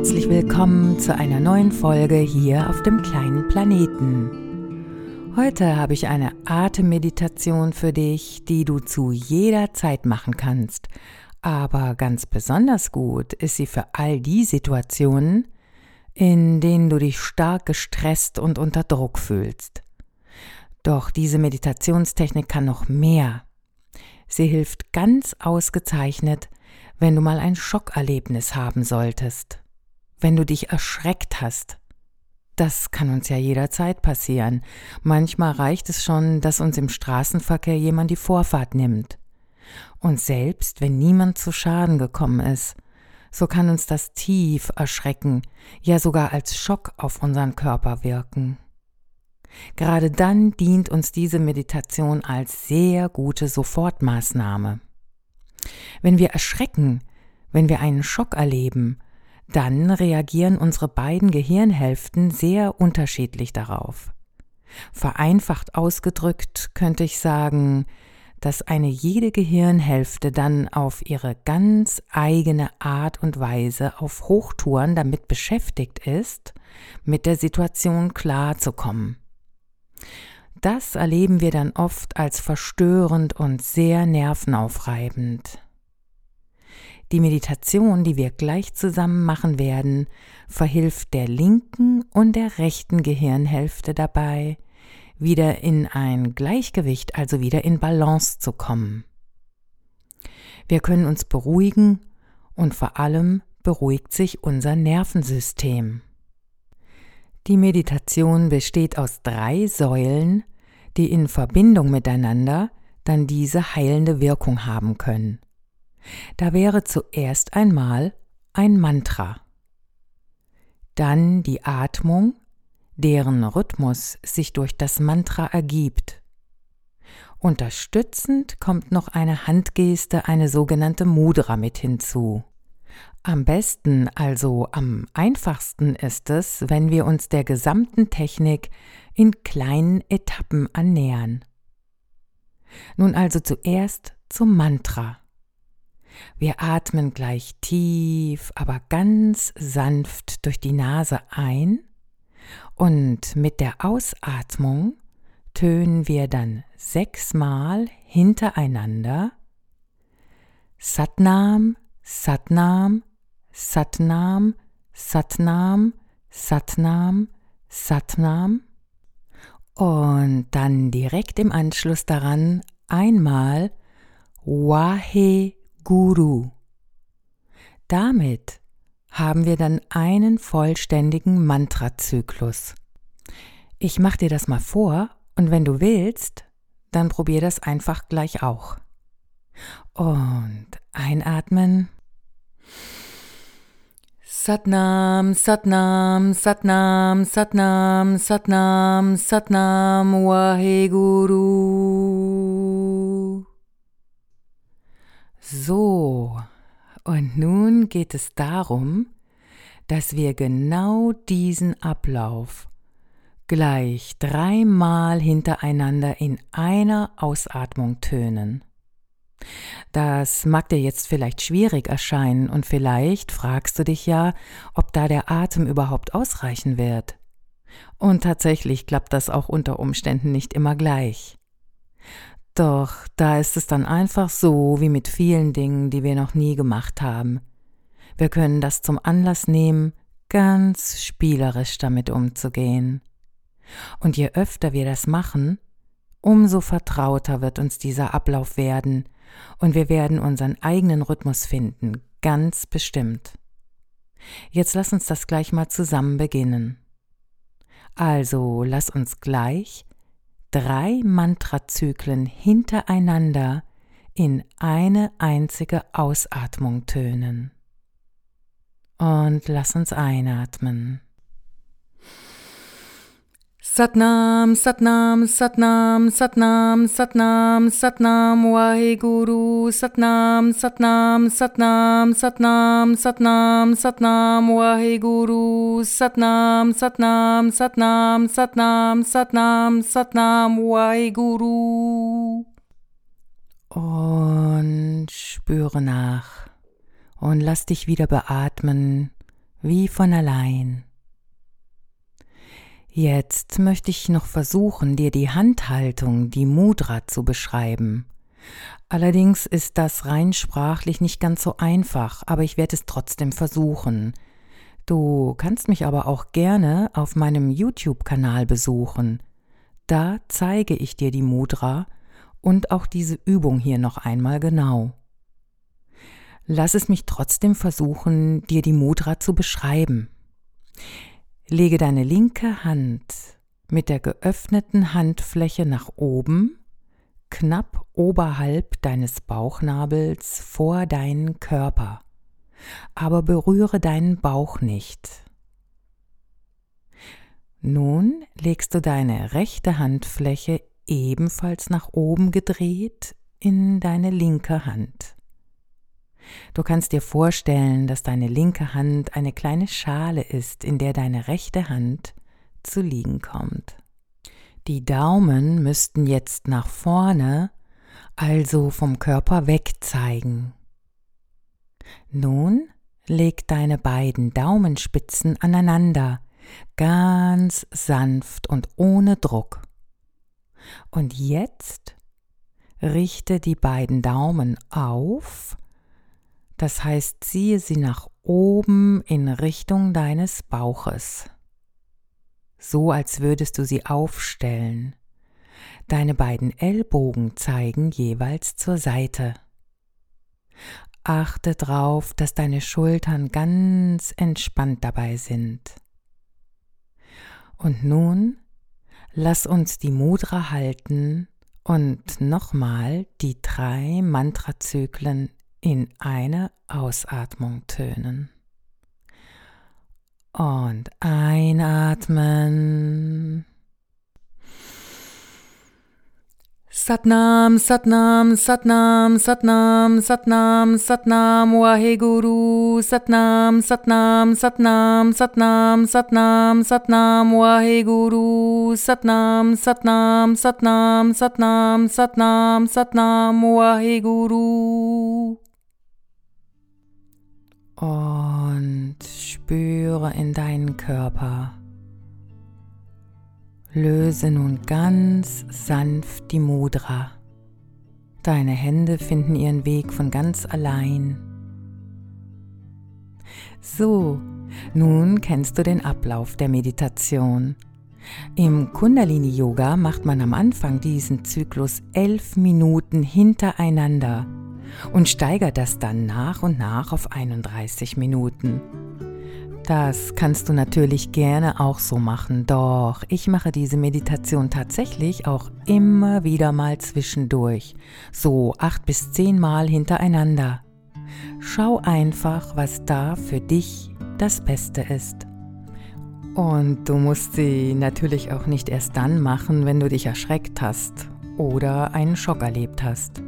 herzlich willkommen zu einer neuen Folge hier auf dem kleinen Planeten. Heute habe ich eine Atemmeditation für dich, die du zu jeder Zeit machen kannst. Aber ganz besonders gut ist sie für all die Situationen, in denen du dich stark gestresst und unter Druck fühlst. Doch diese Meditationstechnik kann noch mehr. Sie hilft ganz ausgezeichnet, wenn du mal ein Schockerlebnis haben solltest, wenn du dich erschreckt hast. Das kann uns ja jederzeit passieren. Manchmal reicht es schon, dass uns im Straßenverkehr jemand die Vorfahrt nimmt. Und selbst wenn niemand zu Schaden gekommen ist, so kann uns das tief erschrecken, ja sogar als Schock auf unseren Körper wirken. Gerade dann dient uns diese Meditation als sehr gute Sofortmaßnahme. Wenn wir erschrecken, wenn wir einen Schock erleben, dann reagieren unsere beiden Gehirnhälften sehr unterschiedlich darauf. Vereinfacht ausgedrückt könnte ich sagen, dass eine jede Gehirnhälfte dann auf ihre ganz eigene Art und Weise auf Hochtouren damit beschäftigt ist, mit der Situation klarzukommen. Das erleben wir dann oft als verstörend und sehr nervenaufreibend. Die Meditation, die wir gleich zusammen machen werden, verhilft der linken und der rechten Gehirnhälfte dabei, wieder in ein Gleichgewicht, also wieder in Balance zu kommen. Wir können uns beruhigen und vor allem beruhigt sich unser Nervensystem. Die Meditation besteht aus drei Säulen, die in Verbindung miteinander dann diese heilende Wirkung haben können. Da wäre zuerst einmal ein Mantra, dann die Atmung, deren Rhythmus sich durch das Mantra ergibt. Unterstützend kommt noch eine Handgeste, eine sogenannte Mudra mit hinzu. Am besten, also am einfachsten ist es, wenn wir uns der gesamten Technik in kleinen Etappen annähern. Nun also zuerst zum Mantra. Wir atmen gleich tief, aber ganz sanft durch die Nase ein. Und mit der Ausatmung tönen wir dann sechsmal hintereinander. Satnam, Satnam, Satnam, Satnam, Satnam, Satnam. Und dann direkt im Anschluss daran einmal Wahe Guru. Damit haben wir dann einen vollständigen Mantrazyklus. Ich mach dir das mal vor und wenn du willst, dann probier das einfach gleich auch. Und einatmen. Satnam, Satnam, Satnam, Satnam, Satnam, Satnam, Waheguru. So, und nun geht es darum, dass wir genau diesen Ablauf gleich dreimal hintereinander in einer Ausatmung tönen. Das mag dir jetzt vielleicht schwierig erscheinen und vielleicht fragst du dich ja, ob da der Atem überhaupt ausreichen wird. Und tatsächlich klappt das auch unter Umständen nicht immer gleich. Doch da ist es dann einfach so wie mit vielen Dingen, die wir noch nie gemacht haben. Wir können das zum Anlass nehmen, ganz spielerisch damit umzugehen. Und je öfter wir das machen, umso vertrauter wird uns dieser Ablauf werden und wir werden unseren eigenen Rhythmus finden, ganz bestimmt. Jetzt lass uns das gleich mal zusammen beginnen. Also lass uns gleich drei Mantrazyklen hintereinander in eine einzige Ausatmung tönen. Und lass uns einatmen. Satnam, Satnam, Satnam, Satnam, Satnam, Satnam, Waheguru, Satnam, Satnam, Satnam, Satnam, Satnam, Satnam, Waheguru, Satnam, Satnam, Satnam, Satnam, Satnam, Satnam, Waheguru. Und spüre nach und lass dich wieder beatmen, wie von allein. Jetzt möchte ich noch versuchen, dir die Handhaltung, die Mudra zu beschreiben. Allerdings ist das rein sprachlich nicht ganz so einfach, aber ich werde es trotzdem versuchen. Du kannst mich aber auch gerne auf meinem YouTube-Kanal besuchen. Da zeige ich dir die Mudra und auch diese Übung hier noch einmal genau. Lass es mich trotzdem versuchen, dir die Mudra zu beschreiben. Lege deine linke Hand mit der geöffneten Handfläche nach oben, knapp oberhalb deines Bauchnabels vor deinen Körper, aber berühre deinen Bauch nicht. Nun legst du deine rechte Handfläche ebenfalls nach oben gedreht in deine linke Hand. Du kannst dir vorstellen, dass deine linke Hand eine kleine Schale ist, in der deine rechte Hand zu liegen kommt. Die Daumen müssten jetzt nach vorne, also vom Körper weg zeigen. Nun leg deine beiden Daumenspitzen aneinander, ganz sanft und ohne Druck. Und jetzt richte die beiden Daumen auf das heißt, ziehe sie nach oben in Richtung deines Bauches, so als würdest du sie aufstellen. Deine beiden Ellbogen zeigen jeweils zur Seite. Achte darauf, dass deine Schultern ganz entspannt dabei sind. Und nun lass uns die Mudra halten und nochmal die drei Mantrazyklen in eine Ausatmung tönen. Und einatmen. Satnam, Satnam, Satnam, Satnam, Satnam, Satnam, Waheguru, Satnam, Satnam, Satnam, Satnam, Satnam, Satnam, Waheguru, Satnam, Satnam, Satnam, Satnam, Satnam, Satnam, Waheguru. Und spüre in deinen Körper. Löse nun ganz sanft die Mudra. Deine Hände finden ihren Weg von ganz allein. So, nun kennst du den Ablauf der Meditation. Im Kundalini-Yoga macht man am Anfang diesen Zyklus elf Minuten hintereinander und steigert das dann nach und nach auf 31 Minuten. Das kannst du natürlich gerne auch so machen, doch ich mache diese Meditation tatsächlich auch immer wieder mal zwischendurch, so acht bis zehn Mal hintereinander. Schau einfach, was da für dich das Beste ist. Und du musst sie natürlich auch nicht erst dann machen, wenn du dich erschreckt hast oder einen Schock erlebt hast.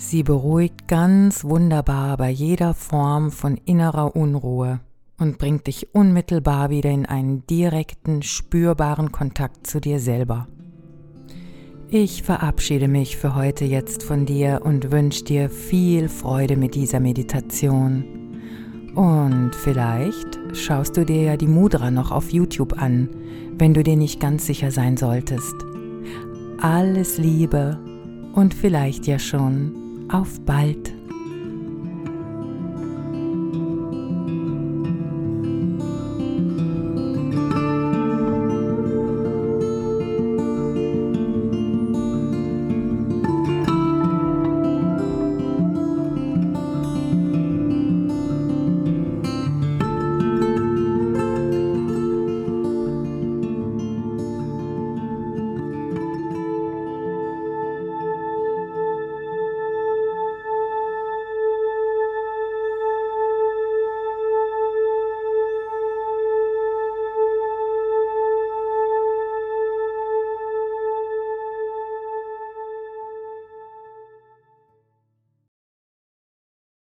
Sie beruhigt ganz wunderbar bei jeder Form von innerer Unruhe und bringt dich unmittelbar wieder in einen direkten, spürbaren Kontakt zu dir selber. Ich verabschiede mich für heute jetzt von dir und wünsche dir viel Freude mit dieser Meditation. Und vielleicht schaust du dir ja die Mudra noch auf YouTube an, wenn du dir nicht ganz sicher sein solltest. Alles Liebe und vielleicht ja schon auf bald.